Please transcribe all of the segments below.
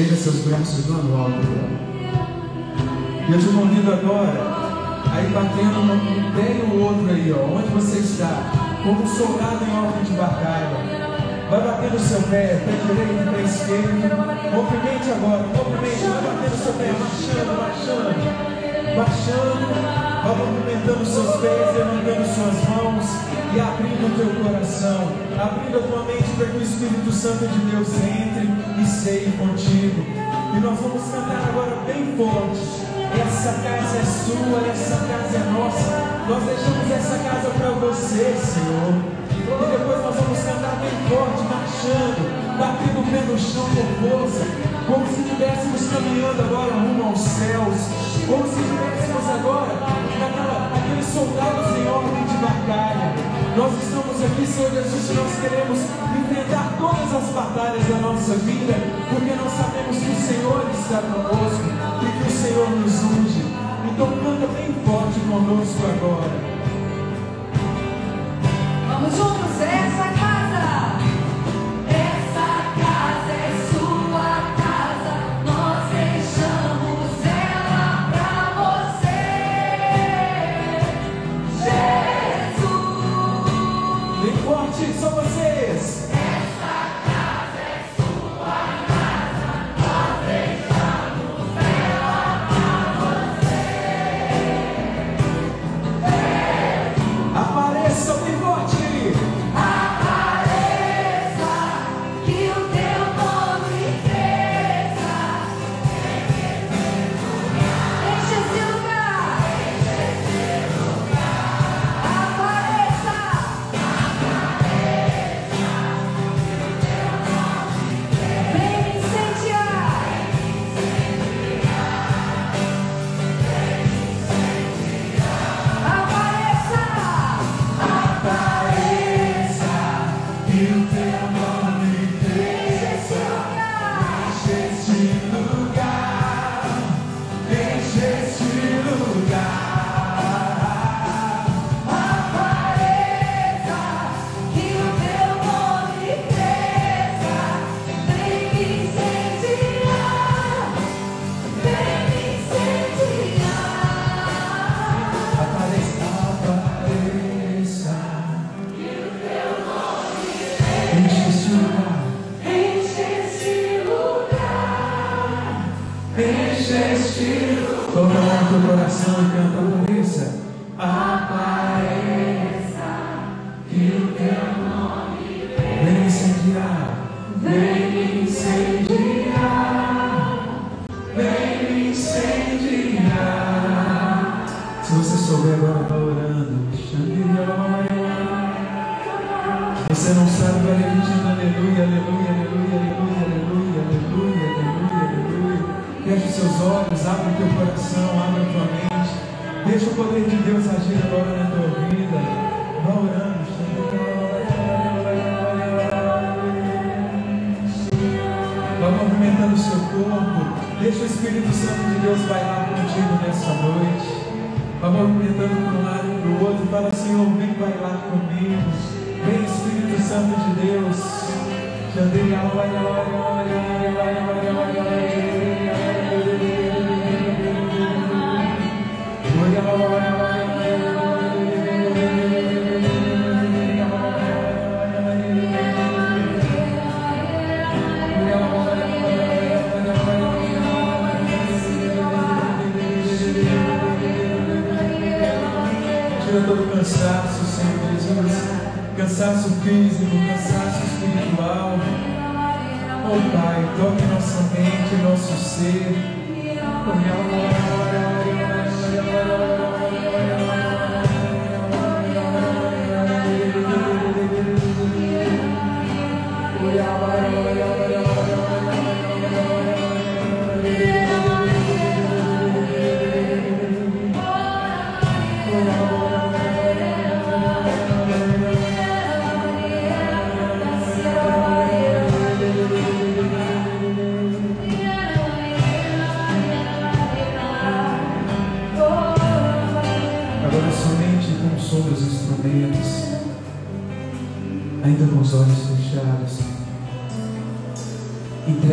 Deixa seus braços no alto. E eu te convido agora aí batendo um pé no outro aí, ó. Onde você está? Como um soldado em ordem de batalha. Vai batendo o seu pé, pé direito, pé esquerdo. Movimente agora, movimente, vai batendo o seu pé, marchando, marchando baixando, vai movimentando seus pés, levantando suas mãos e abrindo o teu coração, abrindo a tua mente para que o Espírito Santo de Deus entre e seja contigo. E nós vamos cantar agora bem forte. Essa casa é sua, essa casa é nossa. Nós deixamos essa casa para você, Senhor. E depois nós vamos cantar bem forte, marchando, batendo o pé no chão com força, como se estivéssemos caminhando agora rumo aos céus. Como se estivéssemos agora é naquela, aqueles soldados em ordem de batalha. Nós estamos aqui, Senhor Jesus, nós queremos enfrentar todas as batalhas da nossa vida, porque nós sabemos que o Senhor está conosco e que o Senhor nos unge. Então canta bem forte conosco agora. Vamos juntos, essa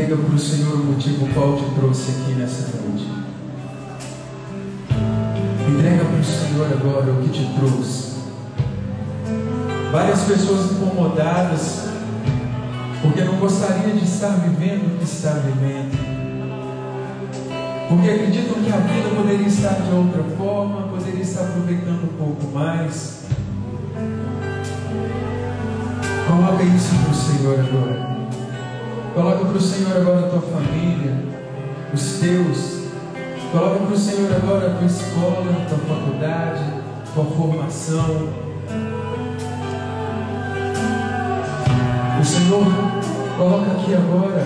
entrega para o Senhor o motivo qual te trouxe aqui nessa noite. Entrega para o Senhor agora o que te trouxe. Várias pessoas incomodadas, porque não gostaria de estar vivendo o que está vivendo porque acreditam que a vida poderia estar de outra forma, poderia estar aproveitando um pouco mais. Coloca isso para o Senhor agora. Coloca para o Senhor agora a tua família, os teus. Coloca para o Senhor agora a tua escola, a tua faculdade, a tua formação. O Senhor coloca aqui agora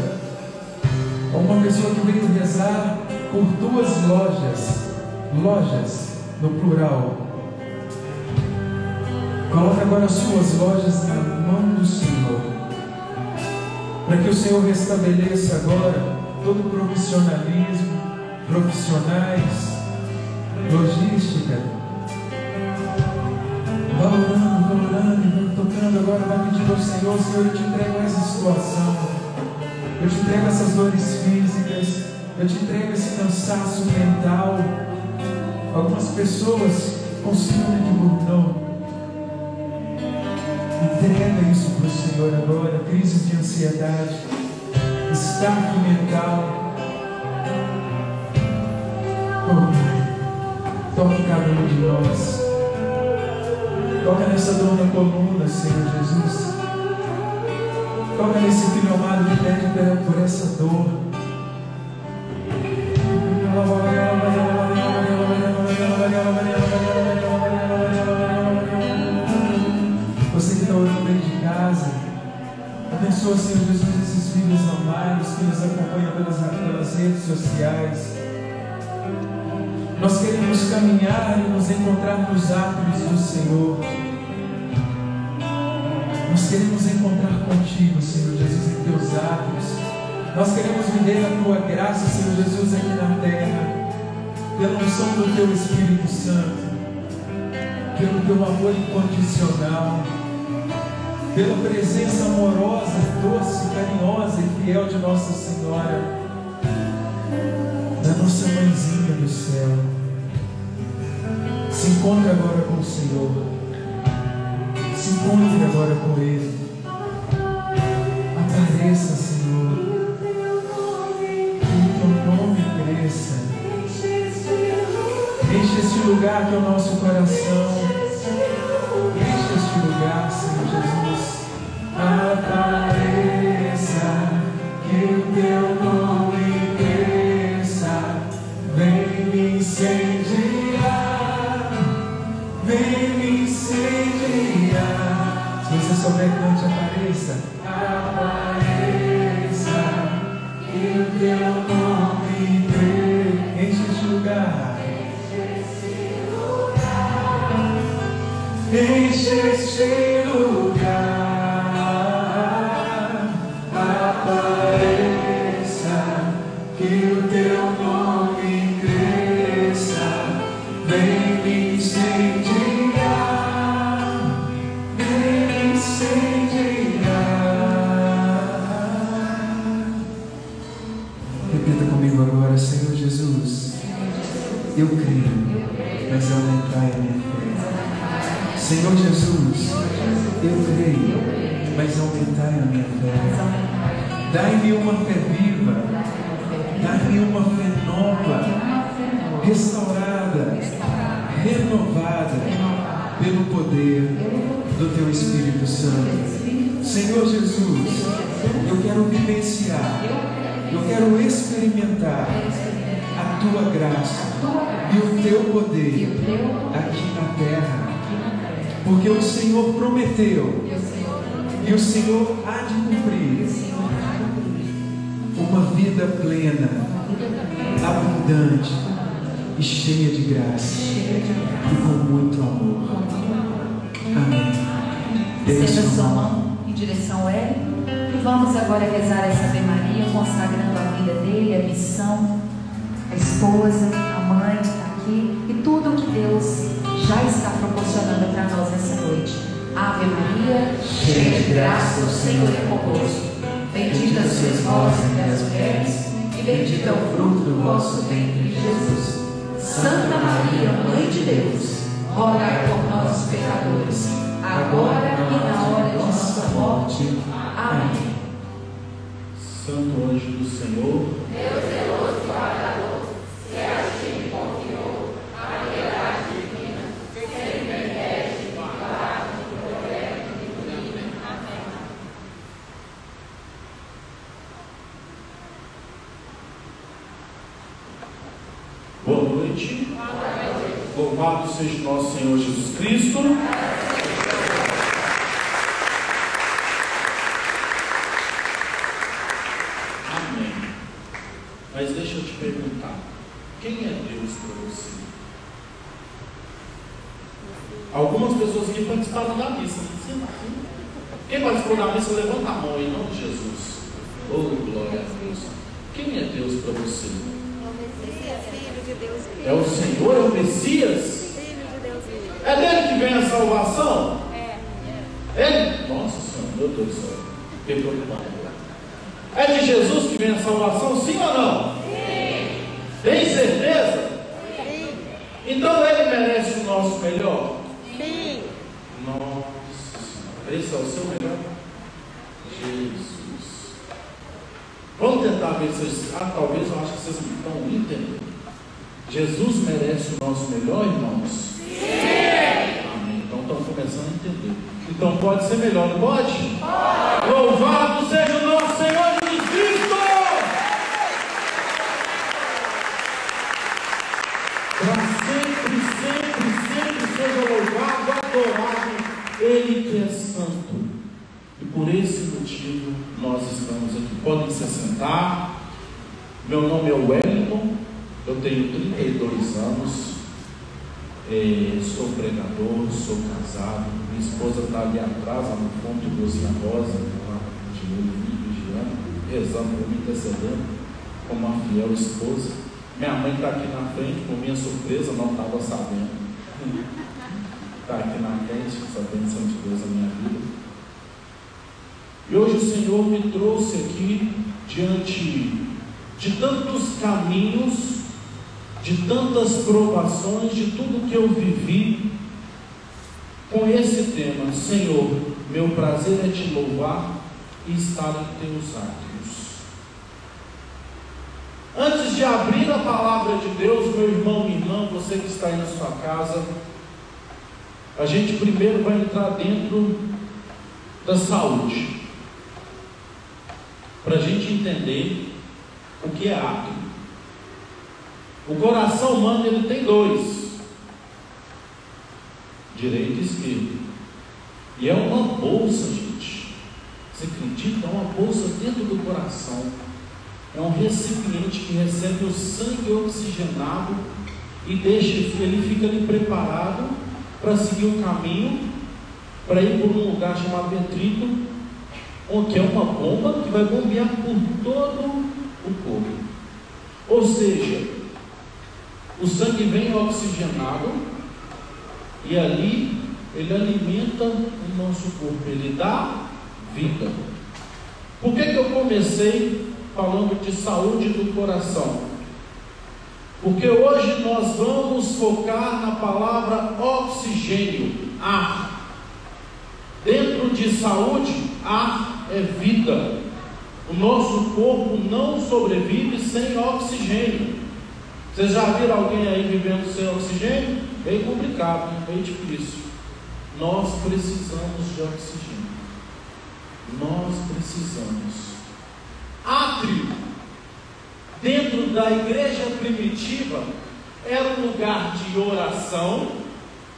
uma pessoa que veio rezar por duas lojas, lojas no plural. Coloque agora as suas lojas na mão do Senhor. Para que o Senhor restabeleça agora todo o profissionalismo, profissionais, logística. Vá orando, vá orando, vá tocando agora, vai pedindo ao Senhor, Senhor, eu te entrego essa situação. Eu te entrego essas dores físicas, eu te entrego esse cansaço mental. Algumas pessoas com síndrome de burnout. Entrega isso para o Senhor agora, crise de ansiedade, estado mental. Oh Pai, toque cada um de nós. Toca nessa dor na coluna, Senhor Jesus. Toca nesse filho amado que pede por essa dor. Abençoa, Senhor Jesus, esses filhos amados que nos acompanham pelas, pelas redes sociais. Nós queremos caminhar e nos encontrar nos átrios do Senhor. Nós queremos encontrar contigo, Senhor Jesus, em teus átrios. Nós queremos viver a tua graça, Senhor Jesus, aqui na terra, pela unção do teu Espírito Santo, pelo teu amor incondicional, pela presença amorosa, doce, carinhosa e fiel de Nossa Senhora, da nossa mãezinha do céu. Se encontre agora com o Senhor. Se encontre agora com Ele. E o Senhor há de cumprir uma vida plena, abundante e cheia de graça e com muito amor. Amém. Deus Estenda te sua mão em direção a Ele. E vamos agora rezar essa Ave Maria, consagrando a vida dele, a missão, a esposa, a mãe que está aqui e tudo o que Deus já está proporcionando para nós essa noite. Ave Maria, cheia de graça, o Senhor é convosco. Bendita sois vós entre as mulheres, e bendito é o fruto do vosso ventre, Jesus. Santa Maria, Mãe de Deus, rogai por nós, pecadores, agora e na hora de nossa morte. Amém. Santo anjo do Senhor, boa noite. Seja nosso Senhor Jesus Cristo. Amém. Mas deixa eu te perguntar: quem é Deus para você? Algumas pessoas aqui participaram da missa. Sim. Quem participou da missa, levanta a mão em nome de Jesus. Oh, glória a Deus. Quem é Deus para você? De vivo. É o Senhor, é o Messias? Filho de Deus vivo. É dele que vem a salvação? É. Ele? Nossa Senhora, meu Deus do céu. Fiquei preocupado. É de Jesus que vem a salvação, sim ou não? Sim. Tem certeza? Sim. Então ele merece o nosso melhor? Sim. Nossa Senhora. Esse é o seu melhor? Jesus. Vamos tentar ver se vocês. Ah, talvez eu acho que vocês não estão entendendo. Jesus merece o nosso melhor, irmãos? Sim! Amém. Então estão começando a entender. Então pode ser melhor, não pode? Pode! Louvado seja o nosso Senhor Jesus Cristo! Para sempre, sempre, sempre seja louvado, adorado, Ele que é santo. E por esse motivo nós estamos aqui. Podem se sentar. Meu nome é Wellington, eu tenho 32 anos, eh, sou pregador, sou casado. Minha esposa está ali atrás, no fundo, Luzinha Rosa, lá de olho vigiando, rezando por mim, intercedendo, como uma fiel esposa. Minha mãe está aqui na frente, por minha surpresa, não estava sabendo. Está aqui na frente, essa bênção de Deus na minha vida. E hoje o Senhor me trouxe aqui diante de tantos caminhos, de tantas provações, de tudo que eu vivi, com esse tema: Senhor, meu prazer é te louvar e estar em teus átrios. Antes de abrir a palavra de Deus, meu irmão, minha irmã, você que está aí na sua casa, a gente primeiro vai entrar dentro da saúde para a gente entender o que é átrio. O coração humano ele tem dois, direito e esquerdo, e é uma bolsa, gente. Você acredita? É uma bolsa dentro do coração. É um recipiente que recebe o sangue oxigenado e deixa, ele fica ali preparado para seguir o caminho, para ir por um lugar chamado ventrículo, que é uma bomba que vai bombear por todo o corpo. Ou seja, o sangue vem oxigenado e ali ele alimenta o nosso corpo, ele dá vida. Por que, que eu comecei falando de saúde do coração? Porque hoje nós vamos focar na palavra oxigênio, ar. Dentro de saúde, ar é vida. O nosso corpo não sobrevive sem oxigênio. Vocês já viram alguém aí vivendo sem oxigênio? Bem complicado, bem difícil. Nós precisamos de oxigênio. Nós precisamos. Átrio, dentro da igreja primitiva, era um lugar de oração,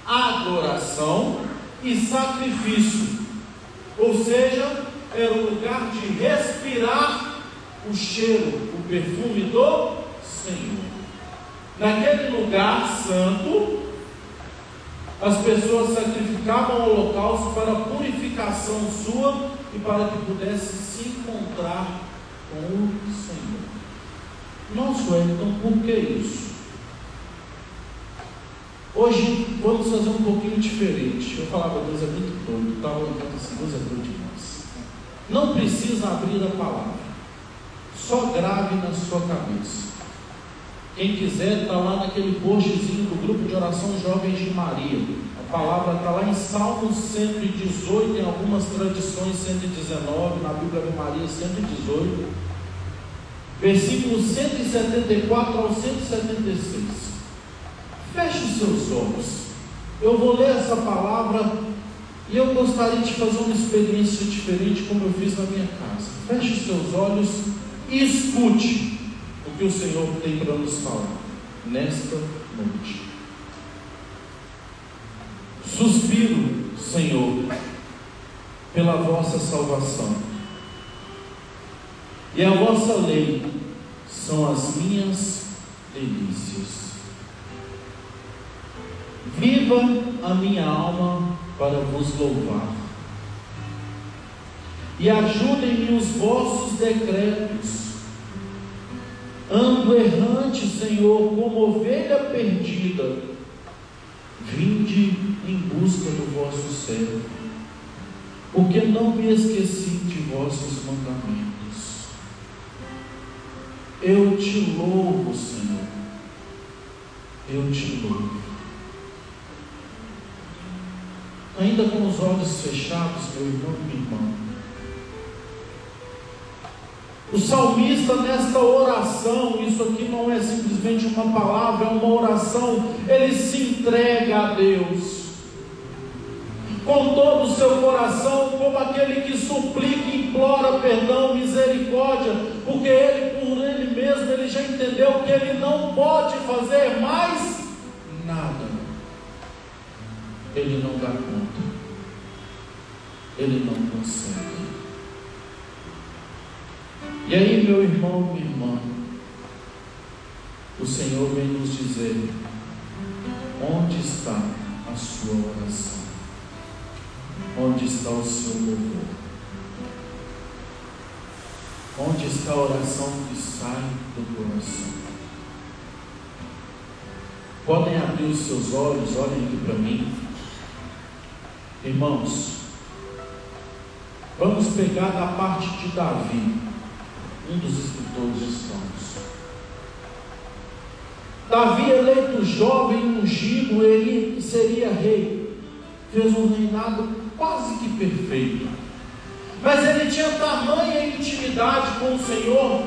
adoração e sacrifício. Ou seja, era um lugar de respirar o cheiro, o perfume do Senhor. Naquele lugar santo, as pessoas sacrificavam holocausto para a purificação sua e para que pudesse se encontrar com o Senhor. Nosso então, por que isso? Hoje vamos fazer um pouquinho diferente. Eu falava, Deus é muito doido, estava olhando assim, Deus é doido demais. Não precisa abrir a palavra, só grave na sua cabeça. Quem quiser, está lá naquele postzinho do grupo de oração Jovens de Maria. A palavra está lá em Salmos 118, em algumas tradições 119, na Bíblia de Maria 118, versículos 174 ao 176. Feche os seus olhos. Eu vou ler essa palavra e eu gostaria de fazer uma experiência diferente, como eu fiz na minha casa. Feche os seus olhos e escute que o Senhor tem para nos falar nesta noite. Suspiro, Senhor, pela vossa salvação. E a vossa lei são as minhas delícias. Viva a minha alma para vos louvar. E ajudem-me os vossos decretos. Ando errante, Senhor, como ovelha perdida. Vinde em busca do vosso servo, porque não me esqueci de vossos mandamentos. Eu te louvo, Senhor. Eu te louvo. Ainda com os olhos fechados, meu irmão e minha irmã. O salmista, nesta oração, isso aqui não é simplesmente uma palavra, é uma oração, ele se entrega a Deus. Com todo o seu coração, como aquele que suplica implora perdão, misericórdia, porque ele, por ele mesmo, ele já entendeu que ele não pode fazer mais nada. Ele não dá conta. Ele não consegue. E aí, meu irmão, minha irmã, o Senhor vem nos dizer: onde está a sua oração? Onde está o seu louvor? Onde está a oração que sai do coração? Podem abrir os seus olhos, olhem aqui para mim. Irmãos, vamos pegar da parte de Davi, um dos escritores de Salmos. Davi, eleito jovem, ungido, ele seria rei. Fez um reinado quase que perfeito. Mas ele tinha tamanha intimidade com o Senhor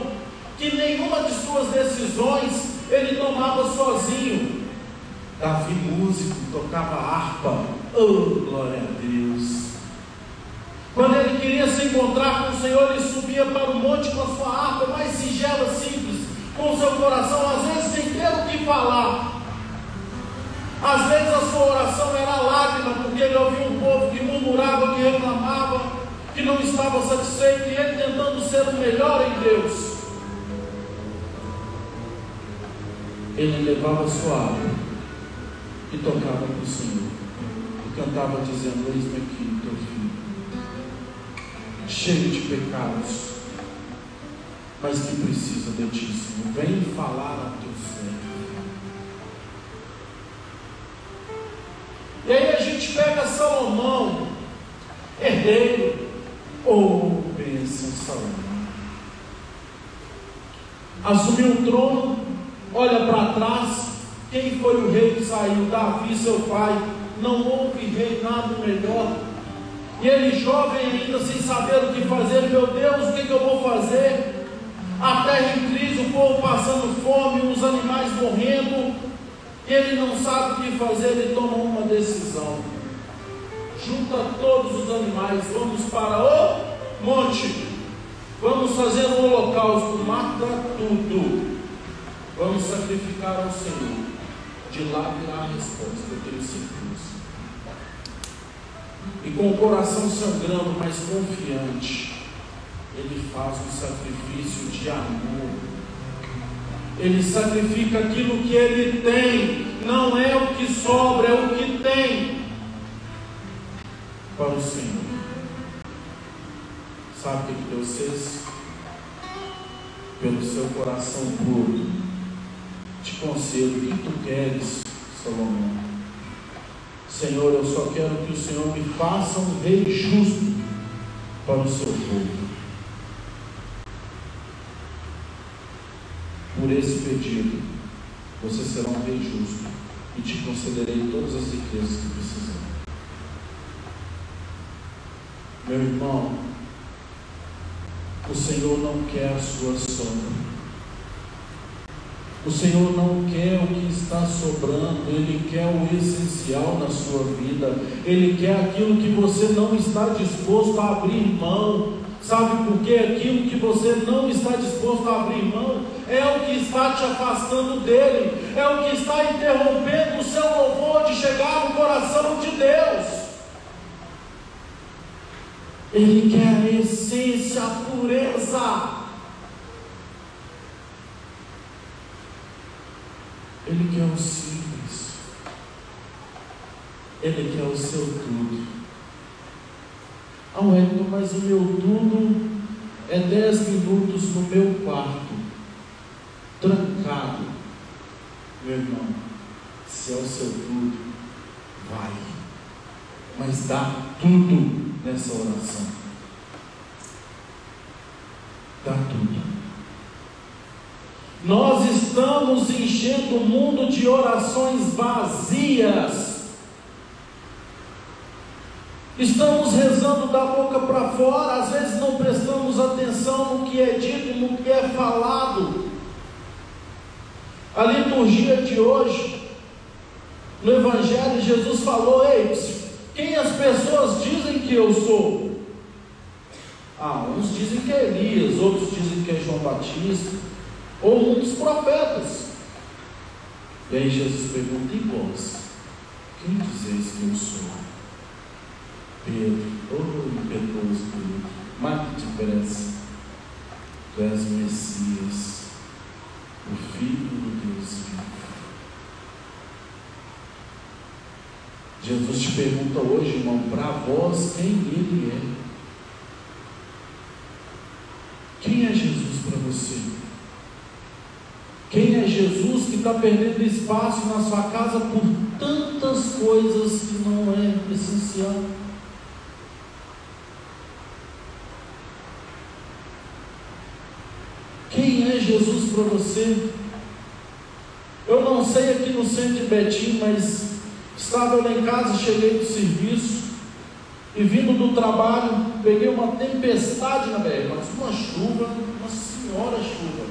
que nenhuma de suas decisões ele tomava sozinho. Davi, músico, tocava harpa. Oh, glória a Deus! Quando ele queria se encontrar com o Senhor, ele subia para o monte com a sua harpa mais singela, simples, com o seu coração, às vezes sem ter o que falar. Às vezes a sua oração era lágrima, porque ele ouvia um povo que murmurava, que reclamava, que não estava satisfeito, e ele tentando ser o melhor em Deus. Ele levava a sua harpa e tocava para o Senhor, e cantava dizendo: Eis-me aqui, teu filho, cheio de pecados, mas que precisa de ti, Senhor. Vem falar a teu servo. E aí a gente pega Salomão, herdeiro, ou bênção Salomão. Assumiu o trono, olha para trás, quem foi o rei que saiu? Davi, seu pai. Não houve rei nada melhor. E ele, jovem ainda, sem saber o que fazer, meu Deus, o que, que eu vou fazer? A terra em crise, o povo passando fome, os animais morrendo. Ele não sabe o que fazer, ele toma uma decisão. Junta todos os animais, vamos para o monte. Vamos fazer um holocausto, mata tudo. Vamos sacrificar ao Senhor. De lá virá a resposta, eu tenho certeza. E com o coração sangrando, mas confiante, ele faz um sacrifício de amor. Ele sacrifica aquilo que ele tem, não é o que sobra, é o que tem para o Senhor. Sabe o que Deus fez? Pelo seu coração puro, te concedo o que tu queres, Salomão. Senhor, eu só quero que o Senhor me faça um rei justo para o seu povo. Por esse pedido, você será um rei justo e te concederei todas as riquezas que precisar. Meu irmão, o Senhor não quer a sua sombra. O Senhor não quer o que está sobrando, Ele quer o essencial na sua vida, Ele quer aquilo que você não está disposto a abrir mão. Sabe por quê? Aquilo que você não está disposto a abrir mão é o que está te afastando dele, é o que está interrompendo o seu louvor de chegar no coração de Deus. Ele quer a essência, a pureza. Ele quer o simples. Ele quer o seu tudo. Ah, Wellington, mas o meu tudo é 10 minutos no meu quarto, trancado. Meu irmão, se é o seu tudo, vai. Mas dá tudo nessa oração. Dá tudo. Nós estamos enchendo o mundo de orações vazias. Estamos rezando da boca para fora, às vezes não prestamos atenção no que é dito, no que é falado. A liturgia de hoje, no Evangelho, Jesus falou: Ei, quem as pessoas dizem que eu sou? Ah, uns dizem que é Elias, outros dizem que é João Batista, ou um dos profetas. E aí Jesus pergunta: E vós? Quem dizeis que eu sou? Pedro, oh impetuoso Pedro, mais que depressa, tu és o Messias, o Filho do Deus vivo. Jesus te pergunta hoje, irmão, para vós quem ele é. Quem é Jesus para você? Quem é Jesus que está perdendo espaço na sua casa por tantas coisas que não é essencial? Quem é Jesus para você? Eu não sei aqui no centro de Betim, mas estava lá em casa, cheguei do serviço e vindo do trabalho, peguei uma tempestade na BR, mas uma chuva, uma senhora chuva.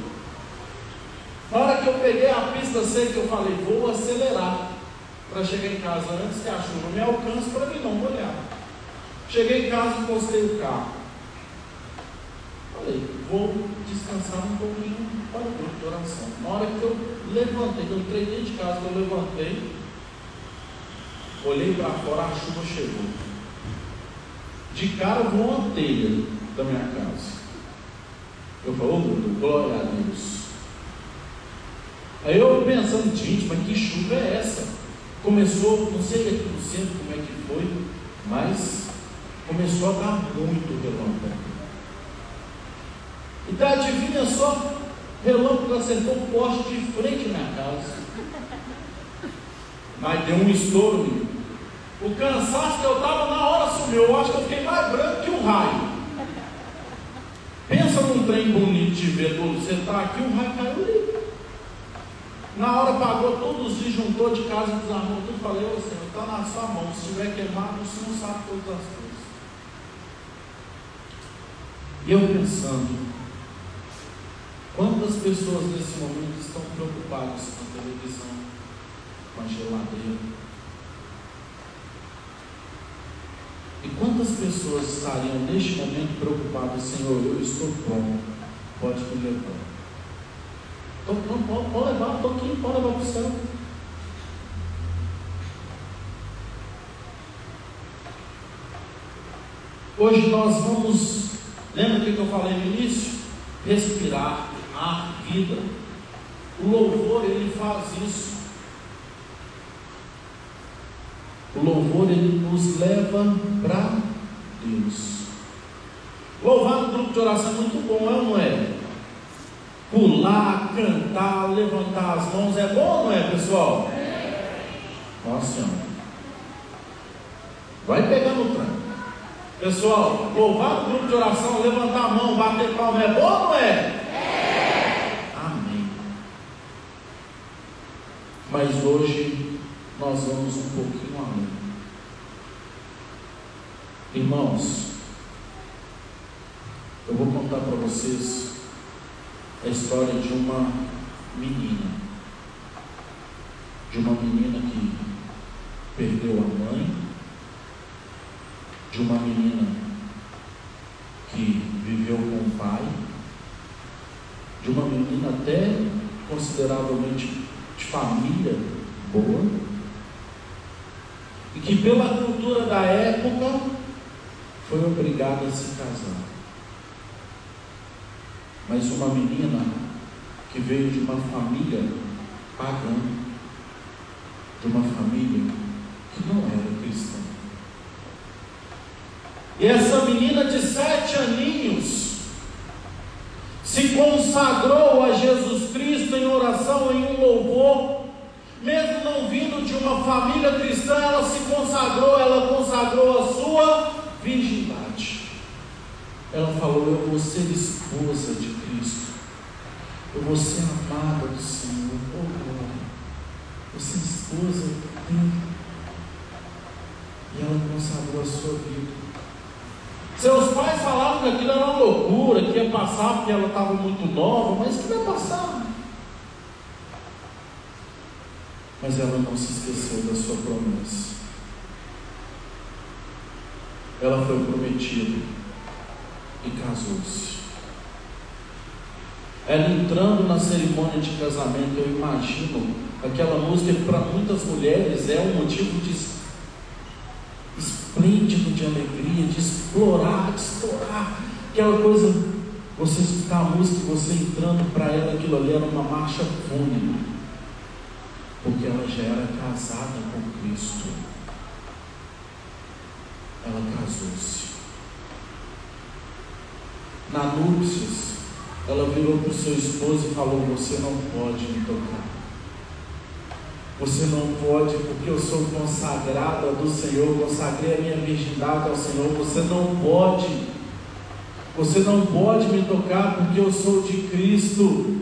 Na hora que eu peguei a pista seca, eu falei, vou acelerar para chegar em casa antes que a chuva me alcance para mim não molhar. Cheguei em casa, encostei o carro. Falei, vou descansar um pouquinho para o grupo de oração. Na hora que eu levantei, que eu entrei dentro de casa, eu levantei, olhei para fora, a chuva chegou. De cara voou uma telha da minha casa. Eu meu Deus, glória a Deus. Aí eu pensando, gente, mas que chuva é essa? Começou, não sei aqui no centro como é que foi, mas começou a dar muito relâmpago. Então adivinha só, relâmpago acertou o poste de frente na casa. Mas deu um estouro. O cansaço que eu estava na hora sumiu. Eu acho que eu fiquei mais branco que um raio. Pensa num trem bonito de ver todo. Você está aqui, um raio caiu ali. Na hora pagou todos os disjuntor de casa, desarmou tudo. Falei, ô Senhor, está na sua mão. Se estiver queimado, o Senhor sabe todas as coisas. E eu pensando, quantas pessoas nesse momento estão preocupadas com a televisão, com a geladeira? E quantas pessoas estariam neste momento preocupadas, Senhor, eu estou pronto, pode me levar. Não, pode, levar, estou aqui, pode levar para o céu. Hoje nós vamos, lembra o que eu falei no início? Respirar a vida. O louvor ele faz isso. O louvor ele nos leva para Deus. Louvar no grupo de oração é muito bom, é não é? Pular, cantar, levantar as mãos é bom não é, pessoal? Nossa Senhora. Vai pegando o tranco. Pessoal, louvar no grupo de oração, levantar a mão, bater palma é bom ou não é? É. Amém. Mas hoje nós vamos um pouquinho além. Irmãos, eu vou contar para vocês a história de uma menina. De uma menina que perdeu a mãe, de uma menina que viveu com o pai, de uma menina até consideravelmente de família boa, e que pela cultura da época foi obrigado a se casar. Mas uma menina que veio de uma família pagã, de uma família que não era cristã. E essa menina disse vou ser esposa de Cristo, eu vou ser amada do Senhor, oh glória, ser esposa dele. E ela consagrou a sua vida. Seus pais falavam que aquilo era uma loucura, que ia passar porque ela estava muito nova, mas que vai passar. Mas ela não se esqueceu da sua promessa. Ela foi prometida casou-se. Ela entrando na cerimônia de casamento, eu imagino aquela música que para muitas mulheres é um motivo de esplêndido de alegria, de explorar, de explorar. Aquela coisa, você escutar a música e você entrando para ela, aquilo ali era uma marcha fúnebre. Porque ela já era casada com Cristo. Ela casou-se. Na núpcias, ela virou para o seu esposo e falou: Você não pode me tocar. Você não pode, porque eu sou consagrada do Senhor, consagrei a minha virgindade ao Senhor. Você não pode, você não pode me tocar, porque eu sou de Cristo.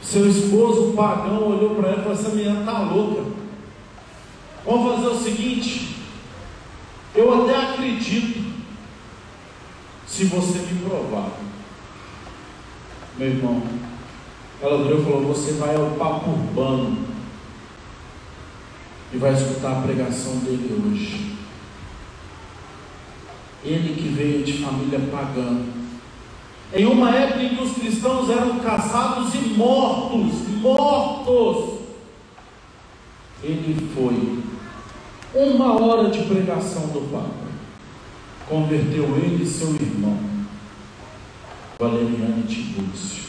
Seu esposo pagão olhou para ela e falou: Essa menina está louca. Vamos fazer o seguinte: eu até acredito, se você me provar, meu irmão. Ela virou e falou: Você vai ao papo urbano e vai escutar a pregação dele hoje. Ele que veio de família pagã. Em uma época em que os cristãos eram caçados e mortos, mortos. Ele foi. Uma hora de pregação do Papa. Converteu ele e seu irmão, Valeriano Tibúrcio.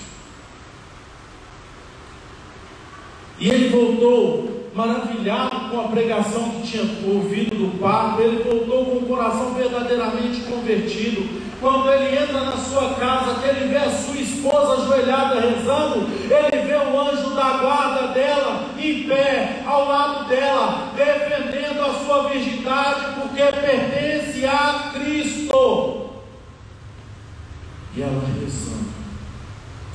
E ele voltou maravilhado com a pregação que tinha ouvido do Papa, ele voltou com o coração verdadeiramente convertido. Quando ele entra na sua casa, que ele vê a sua esposa ajoelhada rezando, ele vê o anjo da guarda dela em pé, ao lado dela, defendendo a sua virgindade, porque pertence a Cristo. E ela rezando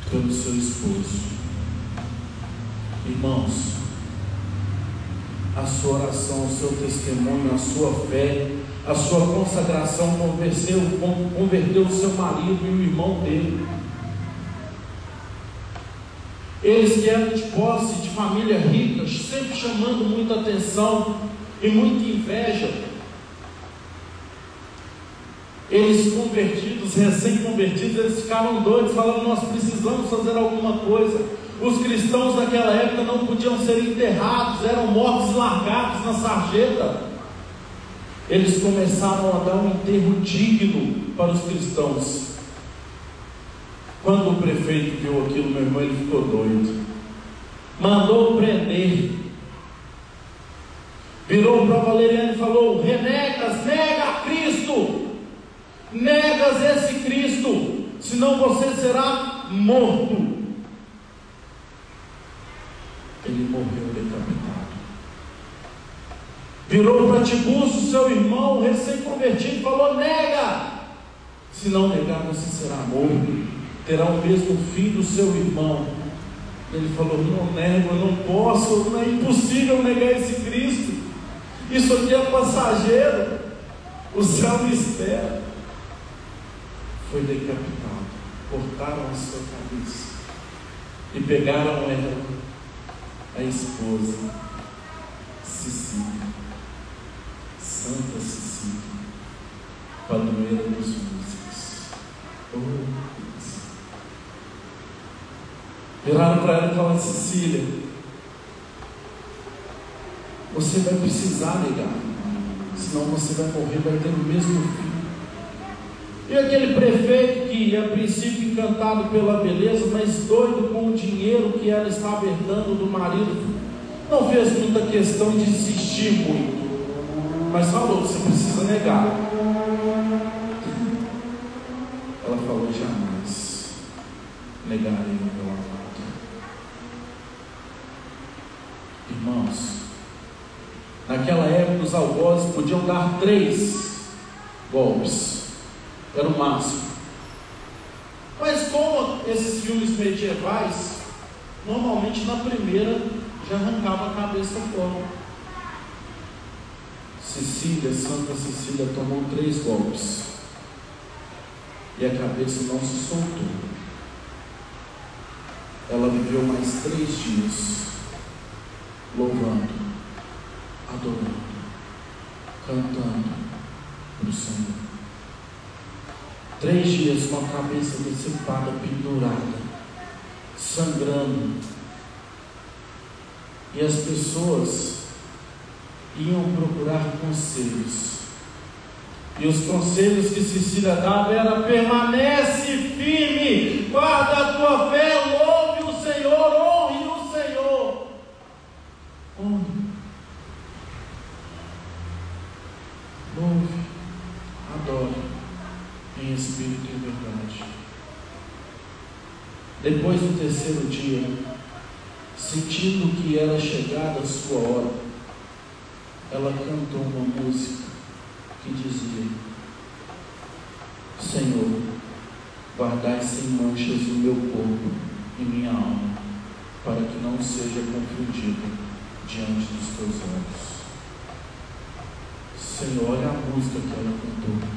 pelo seu esposo. Irmãos, a sua oração, o seu testemunho, a sua fé, a sua consagração converteu, converteu o seu marido e o irmão dele. Eles que eram de posse de família rica, sempre chamando muita atenção e muita inveja. Eles convertidos, recém-convertidos, eles ficaram doidos, falando: Nós precisamos fazer alguma coisa. Os cristãos daquela época não podiam ser enterrados, eram mortos largados na sarjeta. Eles começaram a dar um enterro digno para os cristãos. Quando o prefeito viu aquilo, meu irmão, ele ficou doido. Mandou prender. Virou para Valeriano e falou: Renegas, nega Cristo. Negas esse Cristo, senão você será morto ele morreu decapitado. Virou para Tiburcio, seu irmão, recém-convertido, falou: nega, se não negar, você será morto, terá o mesmo fim do seu irmão. Ele falou: não nego, eu não posso, não é impossível negar esse Cristo. Isso aqui é passageiro, o céu me espera. Foi decapitado, cortaram a sua cabeça e pegaram ela a esposa Cecília, Santa Cecília, padroeira dos músicos. Oh, Deus. Viraram para ela e falaram: Cecília, você vai precisar negar, senão você vai morrer, vai ter o mesmo fim. E aquele prefeito que, a princípio, encantado pela beleza, mas doido com o dinheiro que ela estava herdando do marido, não fez muita questão de insistir muito, mas falou: você precisa negar. Ela falou: jamais negarei o meu amado. Irmãos, naquela época os algozes podiam dar três golpes, era o máximo. Mas como esses filmes medievais, normalmente na primeira já arrancava a cabeça fora. Cecília, Santa Cecília, tomou três golpes e a cabeça não se soltou. Ela viveu mais três dias louvando, adorando, cantando para o Senhor. Três dias com a cabeça decepada, pendurada, sangrando. E as pessoas iam procurar conselhos. E os conselhos que Cecília dava era permanece firme, guarda a tua fé, louve o Senhor, honre o Senhor. Honre. Louve, adore em espírito e verdade. Depois do terceiro dia, sentindo que era chegada a sua hora, ela cantou uma música que dizia: Senhor, guardai sem manchas o meu corpo e minha alma, para que não seja confundido diante dos teus olhos. Senhor, olha a música que ela cantou.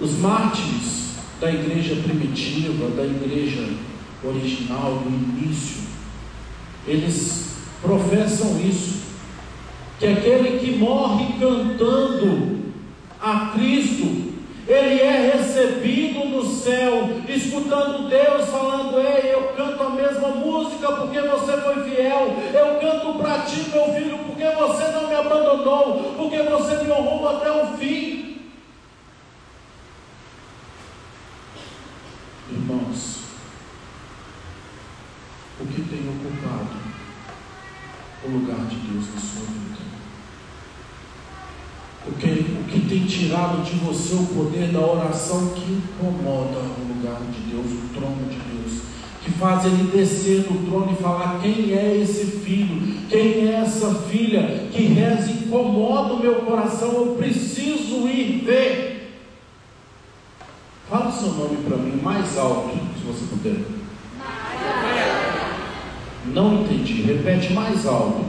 Os mártires da igreja primitiva, da igreja original, do início, eles professam isso, que aquele que morre cantando a Cristo, ele é recebido no céu, escutando Deus falando: Ei, eu canto a mesma música porque você foi fiel, eu canto para ti, meu filho, porque você não me abandonou, porque você me honrou até o fim. Irmãos, o que tem ocupado o lugar de Deus na sua vida? O que, o que de você o poder da oração que incomoda o lugar de Deus, o trono de Deus, que faz ele descer do trono e falar: quem é esse filho, quem é essa filha que reza e incomoda o meu coração, eu preciso ir ver. Fala o seu nome para mim mais alto, se você puder. Não entendi. Repete mais alto.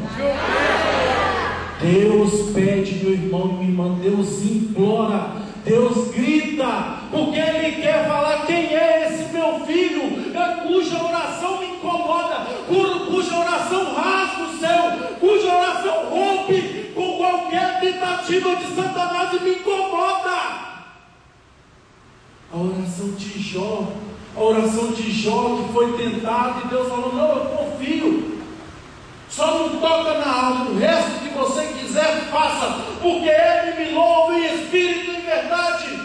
Deus pede, meu irmão e minha irmã, Deus implora, Deus grita, porque Ele quer falar quem é esse meu filho, cuja oração me incomoda, cuja oração rasga o céu, cuja oração rompe com qualquer tentativa de Satanás e me incomoda. A oração de Jó, a oração de Jó que foi tentada e Deus falou: Não, eu confio. Só não toca na alma, o resto que você quiser, faça, porque Ele me louva em espírito e verdade.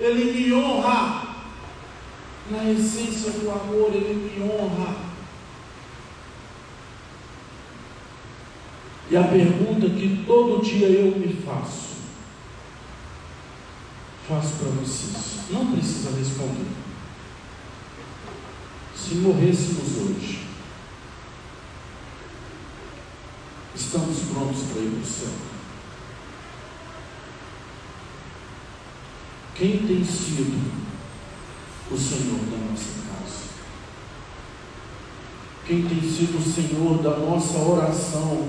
Ele me honra. Na essência do amor, Ele me honra. E a pergunta que todo dia eu me faço, faço para vocês, não precisa responder. Se morrêssemos hoje, estamos prontos para ir para o céu. Quem tem sido o Senhor da nossa casa? Quem tem sido o Senhor da nossa oração?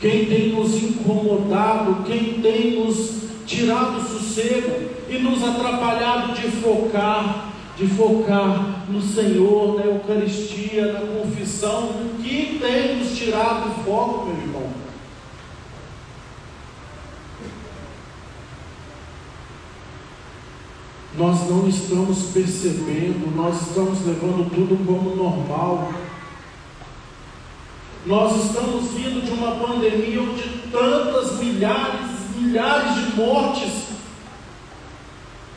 Quem tem nos incomodado? Quem tem nos tirado o sossego e nos atrapalhado de focar, de focar no Senhor, na Eucaristia, na confissão? O que tem nos tirado o foco, meu irmão? Nós não estamos percebendo, nós estamos levando tudo como normal. Nós estamos vindo de uma pandemia onde tantas milhares, milhares de mortes.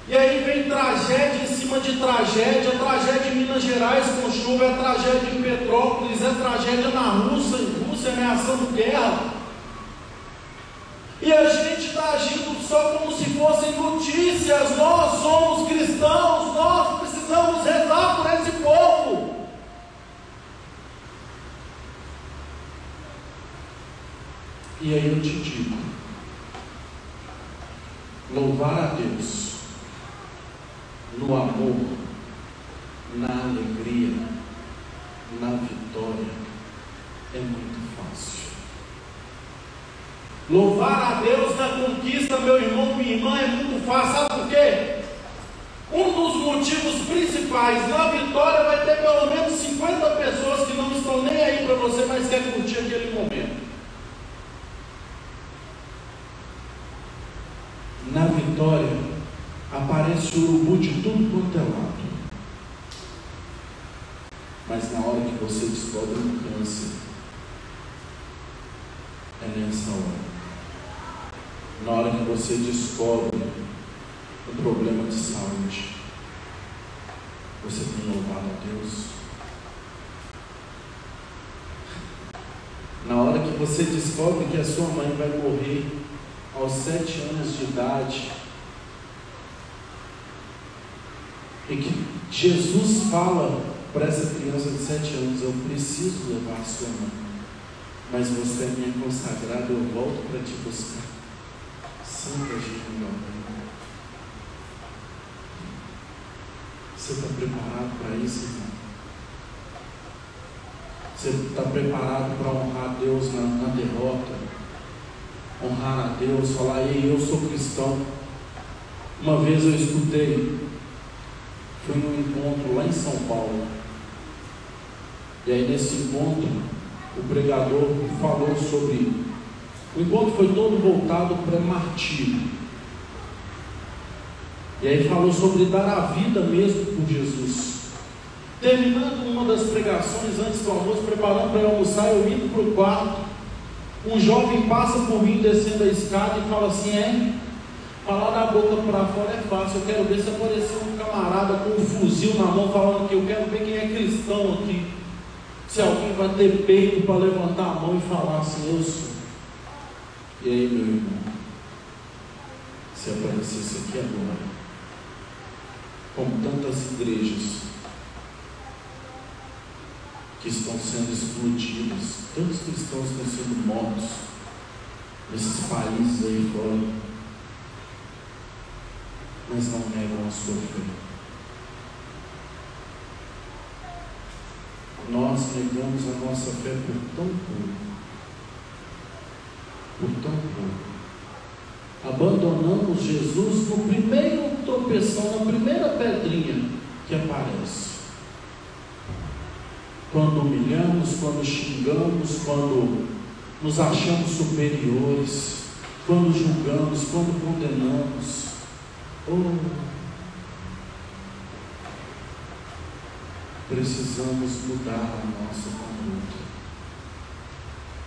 E aí vem tragédia cima de tragédia, tragédia em Minas Gerais com chuva, é tragédia em Petrópolis, é tragédia na Rússia, Rússia ameaçando guerra. E a gente está agindo só como se fossem notícias. Nós somos cristãos, nós precisamos rezar por esse povo. E aí eu te digo: louvar a Deus no amor, na alegria, na vitória é muito fácil. Louvar a Deus na conquista, meu irmão, minha irmã, é muito fácil. Sabe por quê? Um dos motivos principais na vitória vai ter pelo menos 50 pessoas que não estão nem aí para você, mas querem curtir aquele momento. Na vitória aparece urubu de tudo quanto é lado. Mas na hora que você descobre um câncer, é nessa hora. Na hora que você descobre um problema de saúde, você tem louvado a Deus. Na hora que você descobre que a sua mãe vai morrer aos sete anos de idade, e que Jesus fala para essa criança de sete anos: Eu preciso levar a sua mãe, mas você é minha consagrada, eu volto para te buscar. Santa Genial. Você está preparado para isso, irmão? Você está preparado para honrar Deus na, na derrota? Honrar a Deus, falar, ei, eu sou cristão. Uma vez eu escutei, fui num encontro lá em São Paulo. E aí nesse encontro, o pregador falou sobre. O encontro foi todo voltado para martírio. E aí falou sobre dar a vida mesmo por Jesus. Terminando uma das pregações antes do almoço, preparando para almoçar, eu indo para o quarto. Um jovem passa por mim descendo a escada e fala assim: É, falar da boca para fora é fácil. Eu quero ver se aparecer um camarada com um fuzil na mão falando que eu quero ver quem é cristão aqui. Se alguém vai ter peito para levantar a mão e falar assim: Eu sou. E aí, meu irmão, se aparecesse aqui agora, como tantas igrejas que estão sendo explodidas, tantos cristãos estão sendo mortos nesses países aí fora, mas não negam a sua fé. Nós negamos a nossa fé por tão pouco, por tão pouco abandonamos Jesus no primeiro tropeção, na primeira pedrinha que aparece. Quando humilhamos, quando xingamos, quando nos achamos superiores, quando julgamos, quando condenamos. Oh, precisamos mudar a nossa conduta.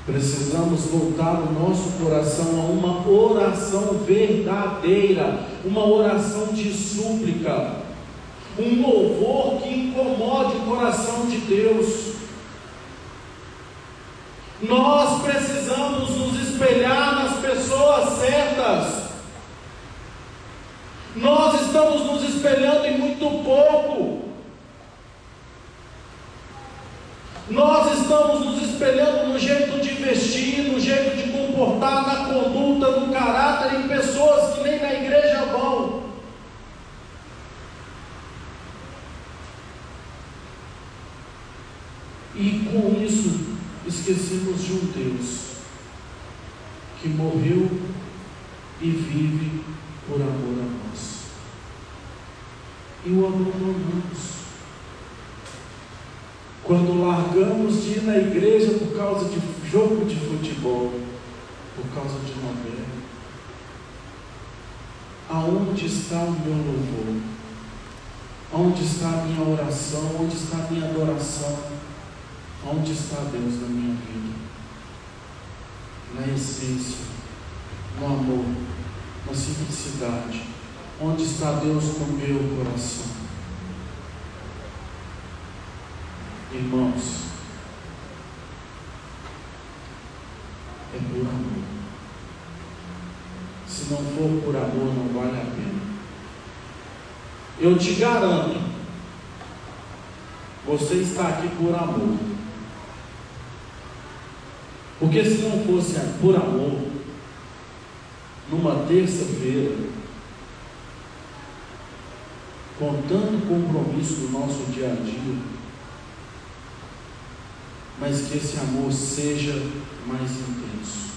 Precisamos voltar o nosso coração a uma oração verdadeira, uma oração de súplica, um louvor que incomode o coração de Deus. Nós precisamos nos espelhar nas pessoas certas. Nós estamos nos espelhando em muito pouco. Nós estamos nos espelhando no jeito de vestir, no jeito de comportar, na conduta, no caráter, em pessoas que nem na igreja vão. E com isso esquecemos de um Deus que morreu e vive por amor a nós. E o abandonamos. Quando largamos de ir na igreja por causa de jogo de futebol, por causa de novela, aonde está o meu louvor? Onde está a minha oração? Onde está a minha adoração? Onde está Deus na minha vida? Na essência, no amor, na simplicidade. Onde está Deus no meu coração? Irmãos, é por amor. Se Se não for por amor, não vale a pena. Eu te garanto, você está aqui por amor. Porque se não fosse por amor, numa terça-feira, com tanto compromisso do nosso dia a dia, mas que esse amor seja mais intenso.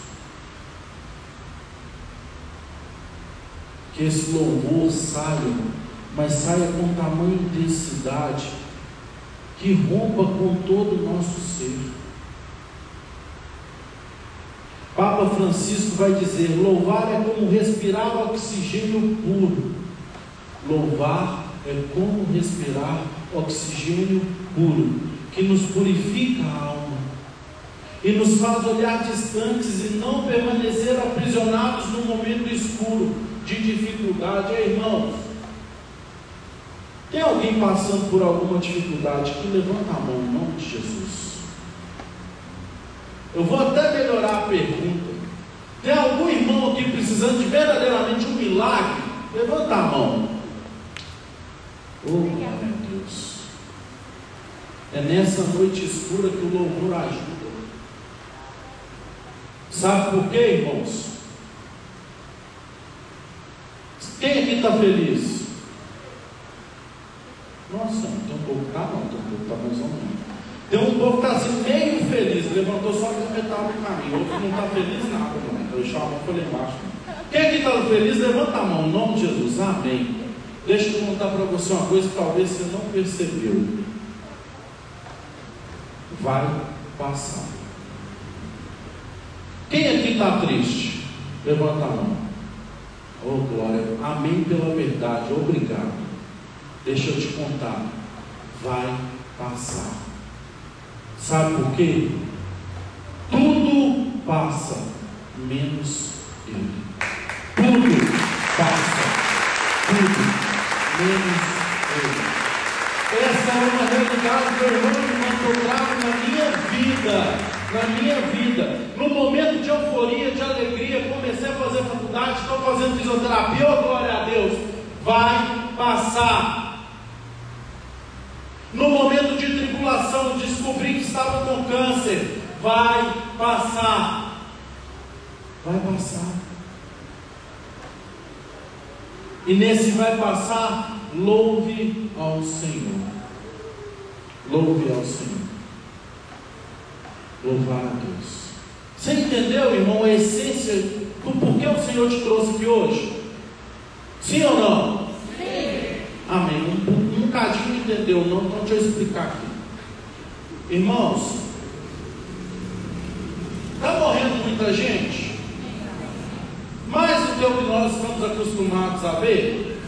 Que esse louvor saia, mas saia com tamanha intensidade, que rompa com todo o nosso ser. Papa Francisco vai dizer: louvar é como respirar oxigênio puro. Louvar é como respirar oxigênio puro, que nos purifica a alma e nos faz olhar distantes e não permanecer aprisionados no momento escuro de dificuldade. Ei, irmãos, tem alguém passando por alguma dificuldade que levanta a mão em nome de Jesus? Eu vou até melhorar a pergunta. Tem algum irmão aqui precisando de verdadeiramente um milagre? Levanta a mão. Oh, glória a Deus. É nessa noite escura que o louvor ajuda. Sabe por quê, irmãos? Quem aqui está feliz? Nossa, um pouco, tá não, um pouco, tá mais ou menos. Tem um povo que está assim, meio feliz, levantou só a metade do caminho, outro não está feliz nada, não. Deixou a mão embaixo. Quem aqui está feliz, levanta a mão, em nome de Jesus, amém. Deixa eu contar para você uma coisa que talvez você não percebeu. Vai passar. Quem aqui está triste? Levanta a mão. Oh glória, amém pela verdade, obrigado. Deixa eu te contar. Vai passar. Sabe por quê? Tudo passa, menos ele. Tudo passa. Tudo, menos. Essa é uma realidade, meu irmão, que eu trago na minha vida. Na minha vida. No momento de euforia, de alegria, comecei a fazer faculdade, estou fazendo fisioterapia, oh glória a Deus. Vai passar. No momento de tribulação, descobri que estava com câncer. Vai passar. Vai passar. E nesse vai passar, louve ao Senhor. Louve ao Senhor. Louvar a Deus. Você entendeu, irmão, a essência do porquê o Senhor te trouxe aqui hoje? Sim ou não? Sim. Amém. Um, um, bocadinho entendeu, não? Então deixa eu explicar aqui. Irmãos, está morrendo muita gente? Mais do que o que nós estamos acostumados a ver?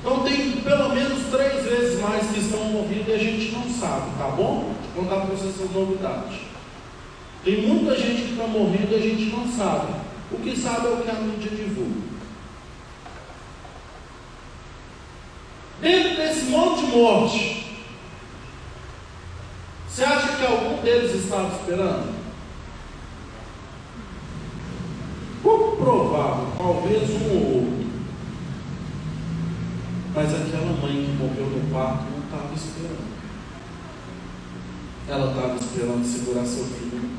Então tem pelo menos três vezes mais que estão morrendo e a gente não sabe, tá bom? Vou contar para vocês essas novidades. Tem muita gente que está morrendo e a gente não sabe. O que sabe é o que a mídia divulga. Dentro desse monte de morte, você acha que algum deles estava esperando? Pouco provável, talvez um ou outro. Mas aquela mãe que morreu no parto não estava esperando. Ela estava esperando segurar seu filho.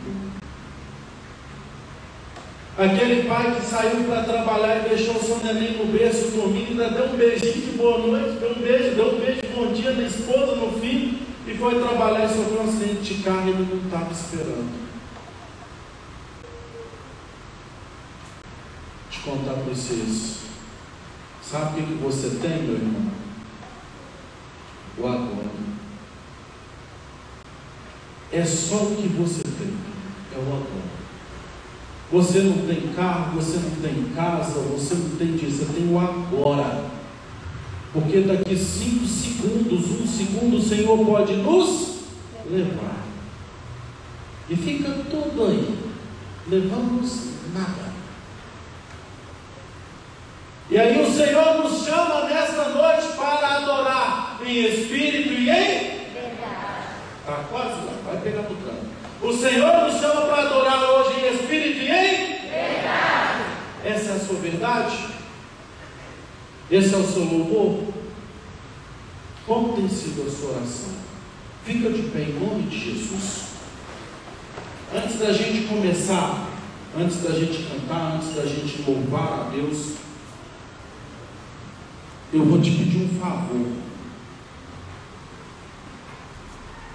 Aquele pai que saiu para trabalhar e deixou seu neném no berço dormindo, ainda deu um beijinho de boa noite, deu um beijo, deu um beijo de bom dia na esposa, no filho, e foi trabalhar e sofreu um acidente de carro e ele não estava esperando. Contar para vocês. Sabe o que, você tem, meu irmão? O agora. É só o que você tem. É o agora. Você não tem carro, você não tem casa, você não tem disso, você tem o agora. Porque daqui cinco segundos, um segundo, o Senhor pode nos levar. E fica tudo aí. Levamos nada. E aí o Senhor nos chama nesta noite para adorar em espírito e em Está quase lá, vai pegar no canto. O Senhor nos chama para adorar hoje em espírito e em verdade. Essa é a sua verdade? Esse é o seu louvor? Como tem sido a sua oração? Fica de pé em nome de Jesus. Antes da gente começar, antes da gente cantar, antes da gente louvar a Deus, eu vou te pedir um favor.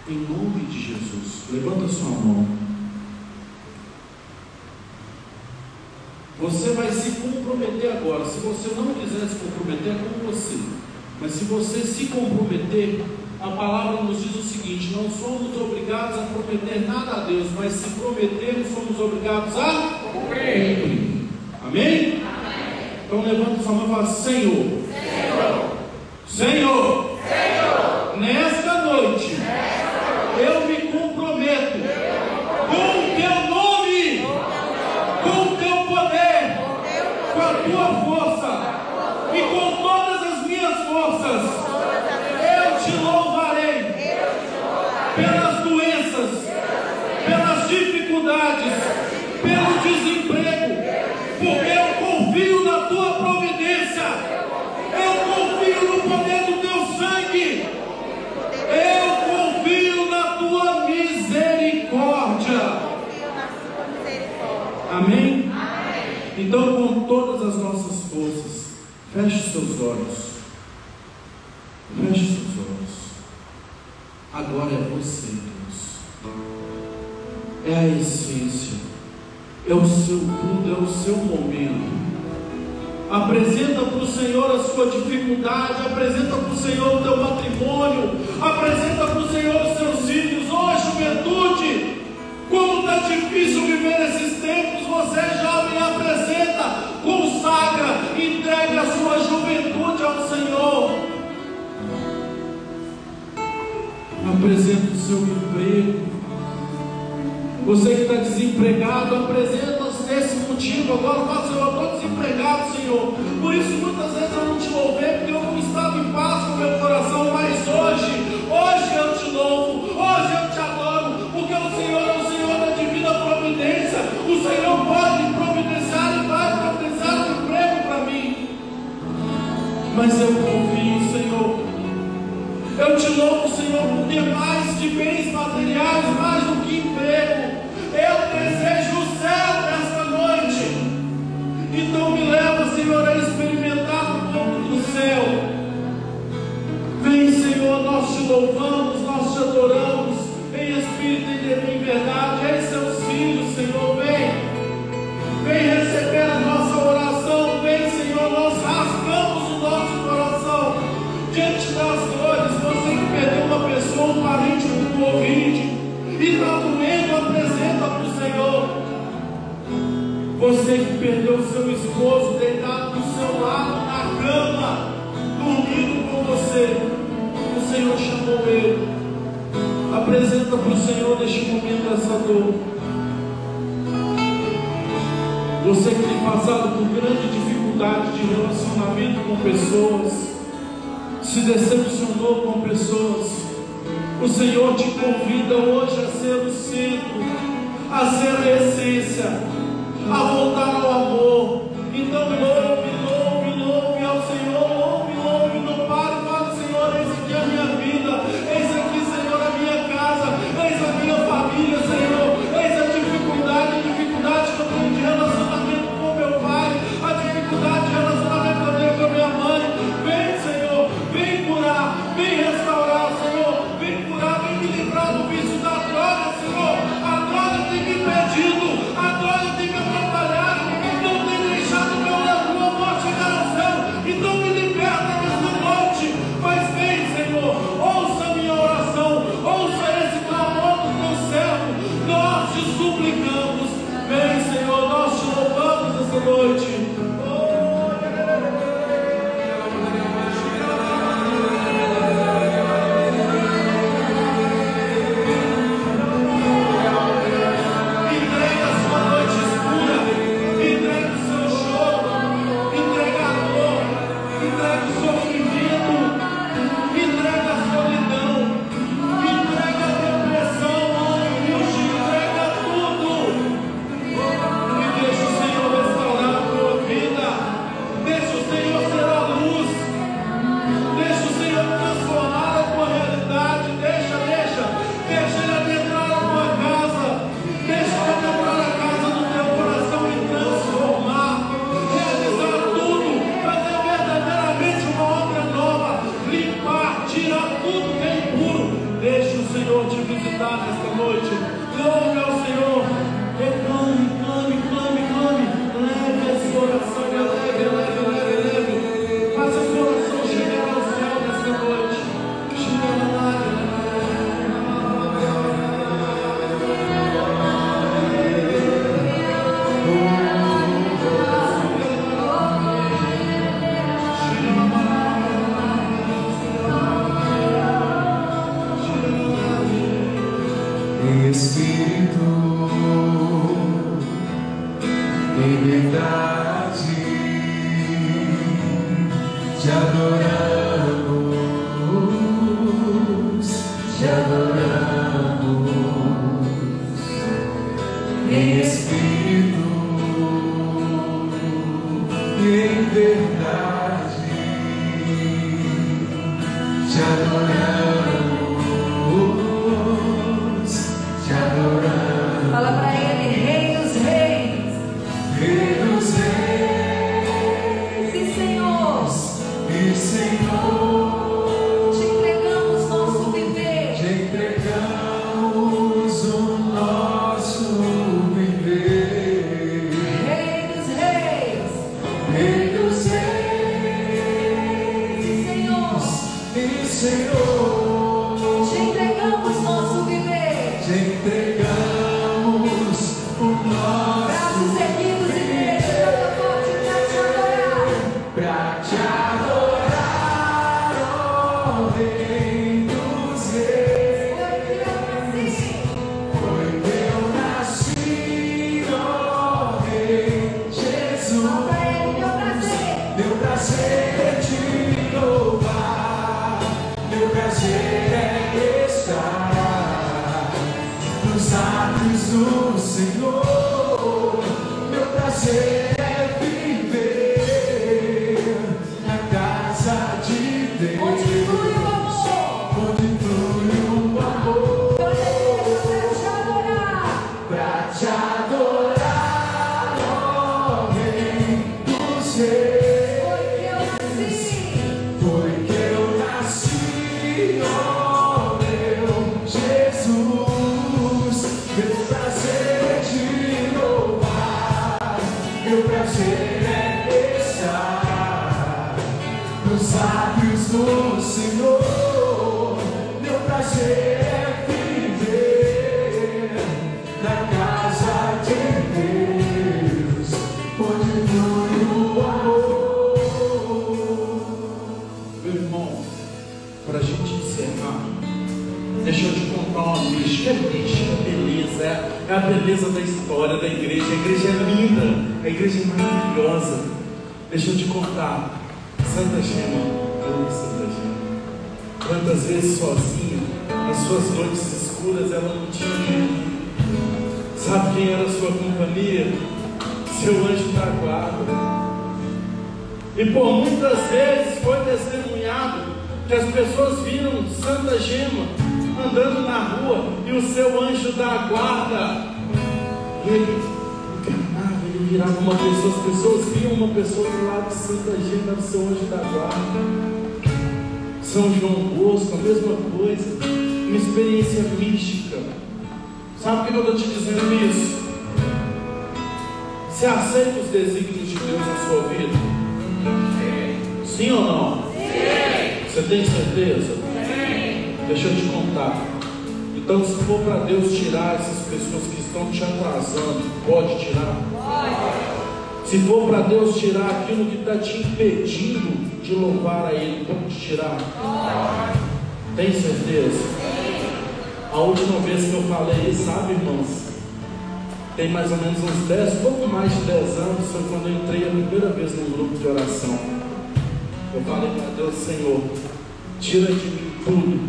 Em nome de Jesus, levanta sua mão. Você vai se comprometer agora. Se você não quiser se comprometer, é com você. Mas se você se comprometer, a palavra nos diz o seguinte: não somos obrigados a prometer nada a Deus, mas se prometermos, somos obrigados a cumprir. Amém? Então levanta sua mão e fala: Senhor, Senhor, nesta noite, eu me comprometo com o teu nome, com o teu poder, com a tua força e com todas as minhas forças. Eu te louvarei pelas doenças, pelas dificuldades, pelo desemprego, porque eu confio na tua providência. Eu confio no poder do teu Eu confio na tua misericórdia. Amém? Então, com todas as nossas forças, feche os seus olhos. Feche os seus olhos. Agora é você, Deus. É a essência. É o seu tudo, é o seu momento. Apresenta a sua dificuldade, apresenta para o Senhor o teu matrimônio, apresenta para o Senhor os seus filhos, ó juventude, como está difícil viver esses tempos, você jovem apresenta, consagra, entrega a sua juventude ao Senhor. Apresenta o seu emprego. Você que está desempregado, apresenta esse motivo. Agora fala, Senhor, eu estou desempregado, Senhor. Por isso muitas vezes eu louvei, porque eu não estava em paz com meu coração. Mas hoje, hoje eu te louvo, hoje eu te adoro, porque o Senhor é o Senhor da divina providência. O Senhor pode providenciar e vai providenciar um emprego para mim. Mas eu confio, Senhor. Eu te louvo, Senhor, porque mais que bens materiais, mais Você que perdeu seu esposo deitado do seu lado na cama, dormindo com você, o Senhor chamou ele. Apresenta para o Senhor neste momento essa dor. Você que tem passado por grande dificuldade de relacionamento com pessoas, se decepcionou com pessoas, o Senhor te convida hoje a ser o centro, a ser a essência, a voltar ao amor. Então louve, liberdade te adoramos, te adoramos. Em para a gente encerrar, deixa eu te contar uma mística. É beleza, é, a beleza da história da igreja. A igreja é linda, a igreja é maravilhosa. Deixa eu te contar. Santa Gema, oi Santa Gema. Quantas vezes sozinha, nas suas noites escuras, ela não tinha ninguém. Sabe quem era a sua companhia? Seu anjo da guarda. E por muitas vezes foi testemunhado que as pessoas viram Santa Gema andando na rua e o seu anjo da guarda, ele encarnava, ele virava uma pessoa, as pessoas viam uma pessoa do lado de Santa Gema, o seu anjo da guarda. São João Bosco, a mesma coisa, uma experiência mística. Sabe por que eu estou te dizendo isso? Você aceita os desígnios de Deus na sua vida? Sim ou não? Você tem certeza? Deixa eu te contar. Então, se for para Deus tirar essas pessoas que estão te atrasando, pode tirar? Pode. Se for para Deus tirar aquilo que está te impedindo de louvar a Ele, pode tirar? Tem certeza? Sim. A última vez que eu falei sabe, irmãos? Tem mais ou menos uns 10, pouco mais de 10 anos, foi quando eu entrei a primeira vez num grupo de oração. Eu falei para Deus, Senhor, tira de mim tudo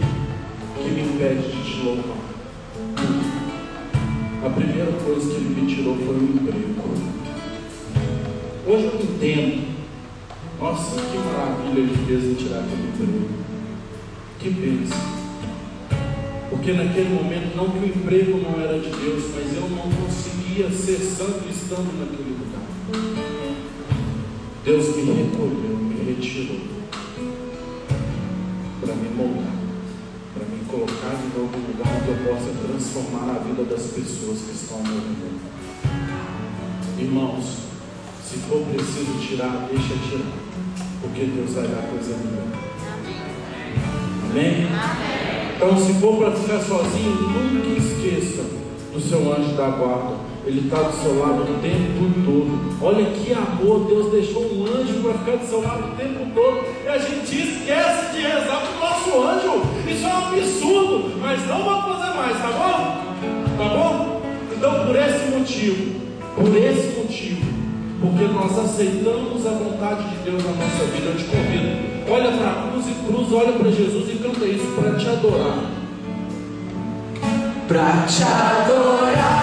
que me impede de te louvar. A primeira coisa que ele me tirou foi o emprego. Hoje eu entendo. Nossa, que maravilha ele fez em tirar aquele emprego. Que bênção. Porque naquele momento, não que o emprego não era de Deus, mas eu não conseguia ser santo estando naquele lugar. Deus me recolheu, me retirou para me moldar, para me colocar novo no lugar onde eu possa transformar a vida das pessoas que estão ao meu redor. Irmãos, se for preciso tirar, deixa tirar, porque Deus vai dar coisa melhor. Amém? Então, se for para ficar sozinho, nunca esqueça do seu anjo da guarda. Ele está do seu lado o tempo todo. Olha que amor, Deus deixou um anjo para ficar do seu lado o tempo todo. E a gente esquece de rezar para o nosso anjo. Isso é um absurdo, mas não vamos fazer mais, tá bom? Tá bom? Então, por esse motivo, por esse motivo, porque nós aceitamos a vontade de Deus na nossa vida, eu te convido. Olha para a cruz e cruz, olha para Jesus e canta isso para te adorar. Pra te adorar,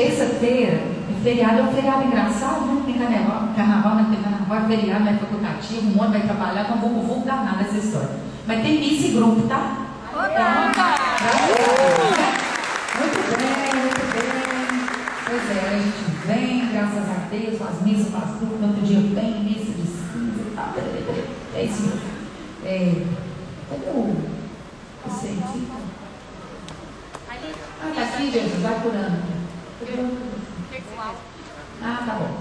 terça-feira, é feriado é um feriado engraçado, né? Tem carnaval, carnaval, né? Tem carnaval, é feriado, não é facultativo, um monte vai trabalhar, então vou, vou danado essa história. Mas tem missa e grupo, tá? Então, graças a Deus, né? Muito bem, muito bem. Pois é, a gente vem, graças a Deus, faz missa, faz tudo, no outro dia vem, missa de cinza e tal. É isso mesmo. É, cadê o, o cientista? Ah, tá aqui, Jesus, vai curando. Ah, tá bom.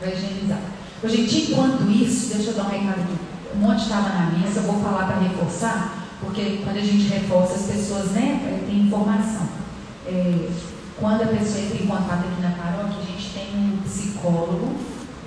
Vai higienizar. Ô, gente, enquanto isso, deixa eu dar um recado aqui. Um monte estava na eu vou falar para reforçar, porque quando a gente reforça, as pessoas né, eh, têm informação. É, quando a pessoa entra em contato aqui na paróquia, a gente tem um psicólogo,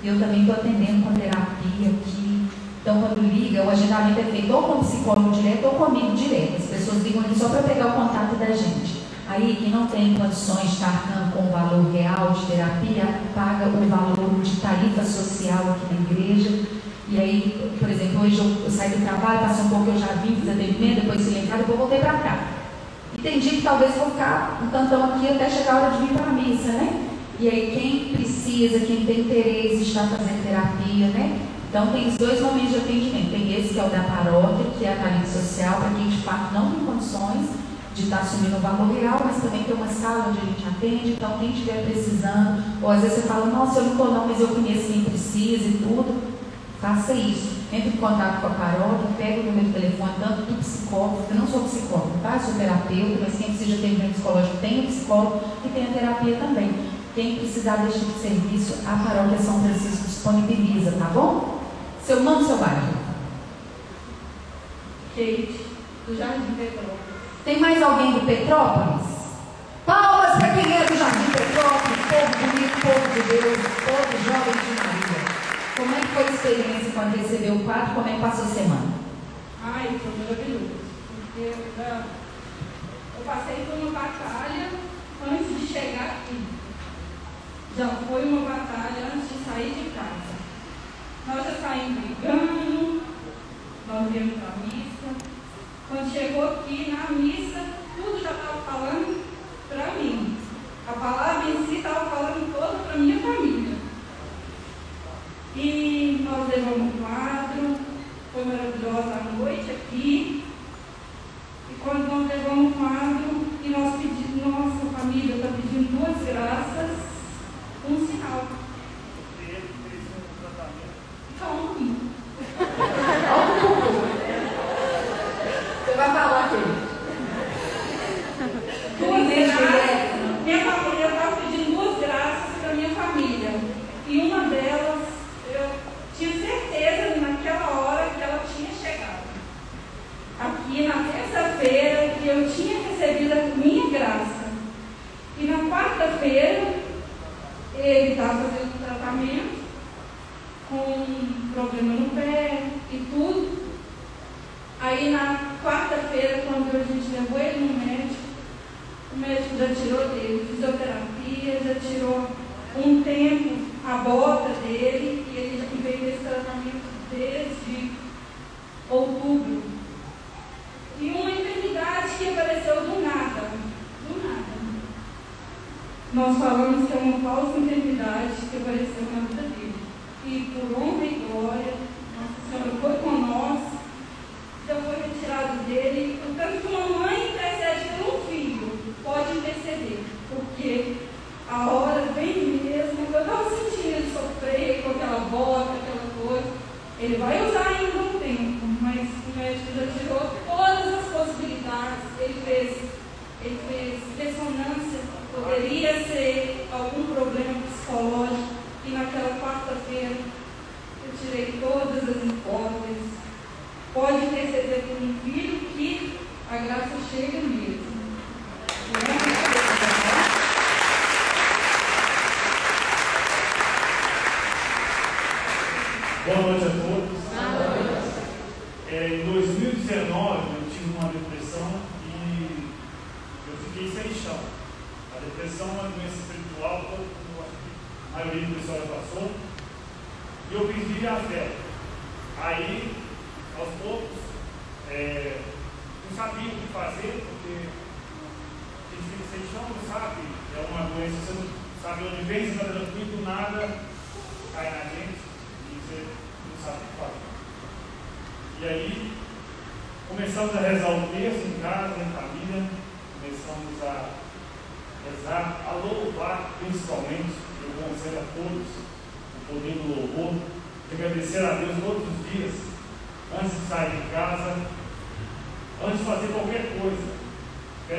eu também estou atendendo com terapia aqui. Então, quando liga, o agendamento é feito ou com o psicólogo direto ou comigo direto. As pessoas ligam aqui só para pegar o contato da gente. Aí, quem não tem condições de estar com o valor real de terapia, paga o valor de tarifa social aqui na igreja. E aí, por exemplo, hoje eu, eu saí do trabalho, passei um pouco, eu já vim, fiz atendimento, depois silenciado, depois voltei para cá. E tem dia que talvez vou ficar um tantão aqui até chegar a hora de vir para a missa, né? E aí, quem precisa, quem tem interesse, está fazendo terapia, né? Então, tem os dois momentos de atendimento. Tem esse que é o da paróquia, que é a tarifa social, para quem de fato não tem condições de estar assumindo o valor real, mas também tem uma sala onde a gente atende, então quem estiver precisando, ou às vezes você fala, nossa, eu não estou não, mas eu conheço quem precisa e tudo, faça isso. Entre em contato com a paróquia, pega o número de telefone, tanto do psicólogo, eu não sou psicólogo, tá? Eu sou terapeuta, mas quem precisa de atendimento psicológico tem o psicólogo e tem a terapia também. Quem precisar desse tipo de serviço, a paróquia São Francisco disponibiliza, tá bom? Seu nome, seu bairro. Kate, do Jardim Petrópolis. Tem mais alguém do Petrópolis? Palmas para quem é do Jardim Petrópolis, povo bonito, povo de Deus, povo jovem de Maria. Como é que foi a experiência quando recebeu o quadro? Como é que passou a semana? Ai, foi maravilhoso. Porque eu, já- eu passei por uma batalha antes de chegar aqui. Já foi uma batalha antes de sair de casa. Nós já saímos brigando, nós viemos para a missa. Quando chegou aqui na missa, tudo já estava falando para mim. A palavra em si estava falando toda para minha família. E nós levamos um quadro, foi maravilhosa a noite aqui. E quando nós levamos um quadro, e nós pedimos, nossa família está pedindo duas graças, um sinal. Então, Você vai falar aqui.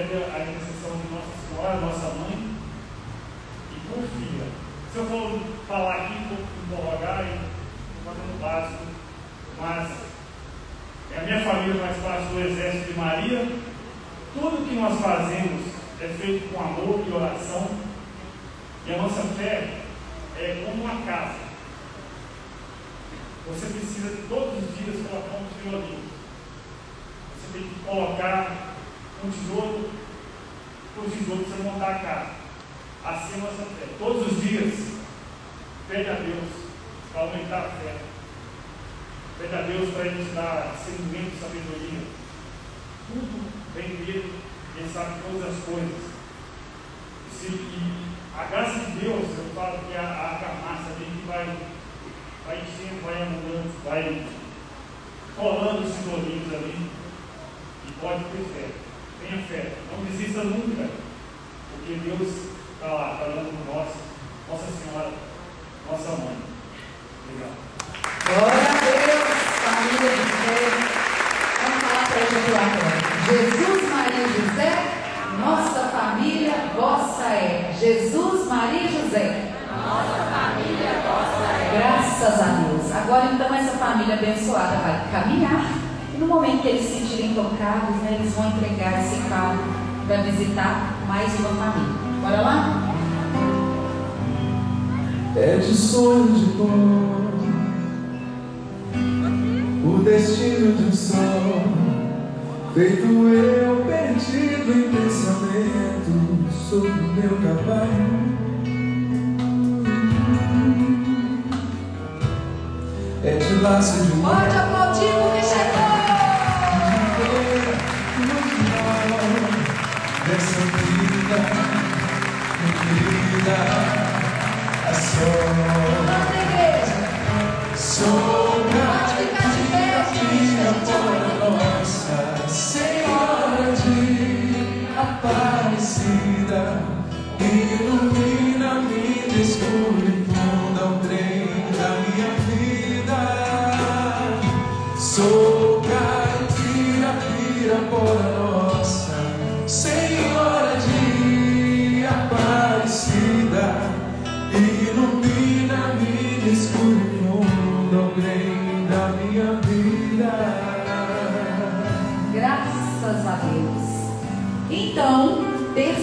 Pede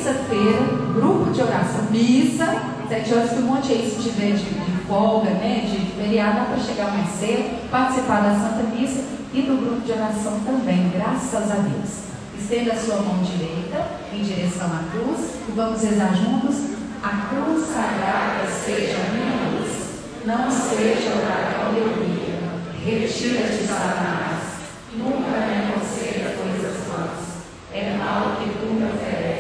terça-feira, grupo de oração, missa, sete horas que um monte aí, se tiver de, de folga, né, de feriado, dá para chegar mais cedo, participar da Santa Missa e do grupo de oração também, graças a Deus. Estenda a sua mão direita em direção à cruz e vamos rezar juntos. A cruz sagrada seja minha luz, não seja o dragão meu. Retira-te, Satanás, nunca me aconselha coisas vãs. É mal que tu me ofereces,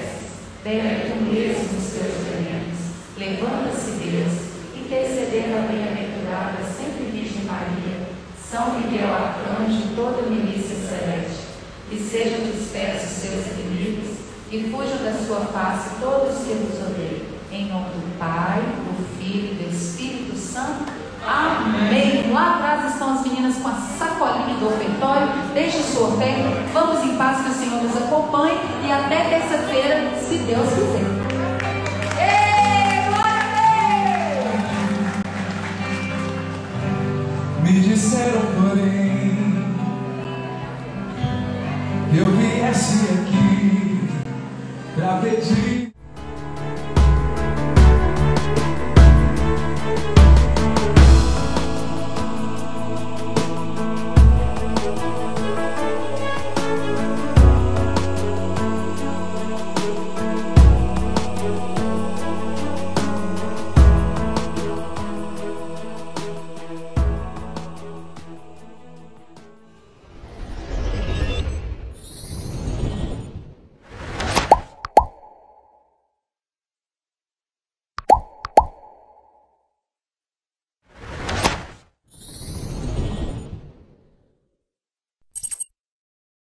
bebe tu mesmo os teus venenos. Levanta-se, Deus, intercedendo a bem-aventurada sempre Virgem Maria, São Miguel Arcanjo, toda milícia celeste, e sejam dispersos seus inimigos, e fujam da sua face todos que vos odeiam. Em nome do Pai, do Filho e do Espírito Santo. Amém. Lá atrás estão as meninas com a sacolinha do ofertório. Deixe sua oferta. Vamos em paz que o Senhor nos acompanhe. E até terça-feira, se Deus quiser. Me disseram, porém, eu viesse aqui pra pedir